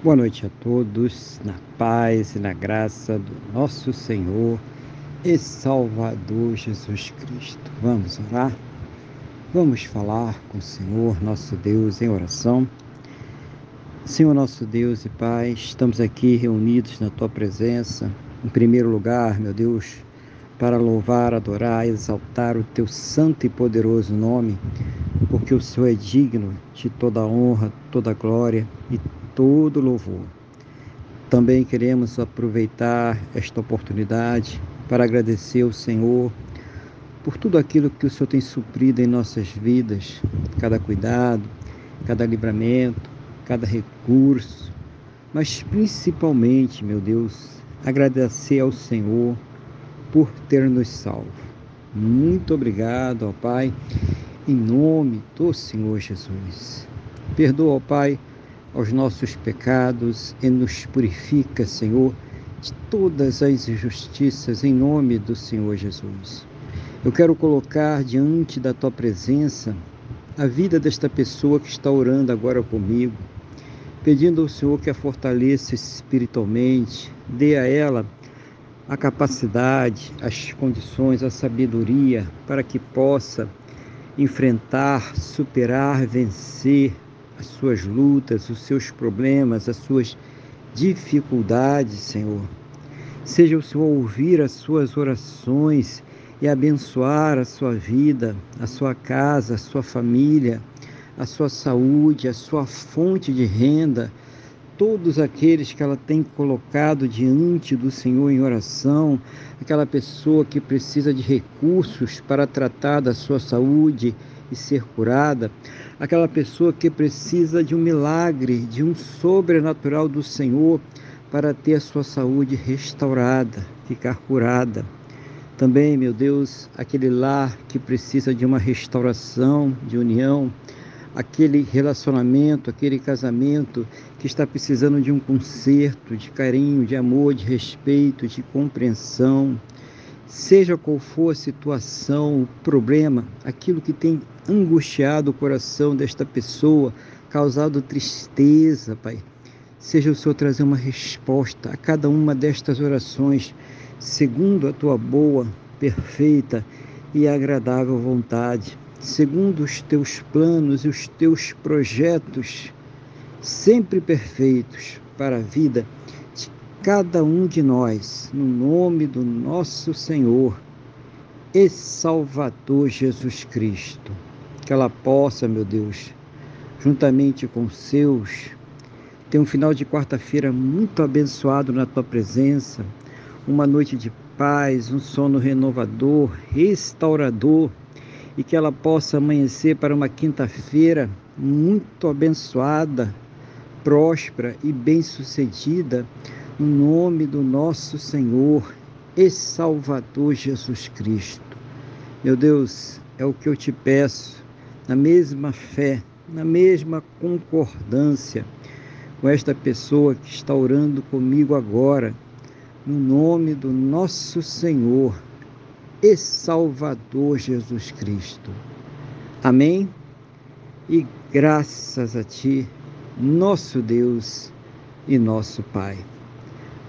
Boa noite a todos, na paz e na graça do nosso Senhor e Salvador Jesus Cristo. Vamos orar? Vamos falar com o Senhor, nosso Deus, em oração. Senhor, nosso Deus e Pai, estamos aqui reunidos na Tua presença, em primeiro lugar, meu Deus, para louvar, adorar, exaltar o Teu santo e poderoso nome, porque o Senhor é digno de toda honra, toda glória e todo louvor. Também queremos aproveitar esta oportunidade para agradecer ao Senhor por tudo aquilo que o Senhor tem suprido em nossas vidas, cada cuidado, cada livramento, cada recurso, mas principalmente, meu Deus, agradecer ao Senhor por ter nos salvo. Muito obrigado, ó Pai, em nome do Senhor Jesus. Perdoa, ó Pai, aos nossos pecados e nos purifica, Senhor, de todas as injustiças em nome do Senhor Jesus. Eu quero colocar diante da tua presença a vida desta pessoa que está orando agora comigo, pedindo ao Senhor que a fortaleça espiritualmente, dê a ela a capacidade, as condições, a sabedoria para que possa enfrentar, superar, vencer as suas lutas, os seus problemas, as suas dificuldades, Senhor. Seja o Senhor ouvir as suas orações e abençoar a sua vida, a sua casa, a sua família, a sua saúde, a sua fonte de renda, todos aqueles que ela tem colocado diante do Senhor em oração, aquela pessoa que precisa de recursos para tratar da sua saúde e ser curada, aquela pessoa que precisa de um milagre, de um sobrenatural do Senhor para ter a sua saúde restaurada, ficar curada. Também, meu Deus, aquele lar que precisa de uma restauração, de união, aquele relacionamento, aquele casamento que está precisando de um conserto, de carinho, de amor, de respeito, de compreensão. Seja qual for a situação, o problema, aquilo que tem angustiado o coração desta pessoa, causado tristeza, Pai. Seja o Senhor trazer uma resposta a cada uma destas orações, segundo a tua boa, perfeita e agradável vontade, segundo os teus planos e os teus projetos, sempre perfeitos para a vida cada um de nós, no nome do nosso Senhor e Salvador Jesus Cristo. Que ela possa, meu Deus, juntamente com seus, ter um final de quarta-feira muito abençoado na tua presença, uma noite de paz, um sono renovador, restaurador, e que ela possa amanhecer para uma quinta-feira muito abençoada, próspera e bem-sucedida, no nome do nosso Senhor e Salvador Jesus Cristo. Meu Deus, é o que eu te peço na mesma fé, na mesma concordância com esta pessoa que está orando comigo agora, no nome do nosso Senhor e Salvador Jesus Cristo. Amém? E graças a Ti, nosso Deus e nosso Pai.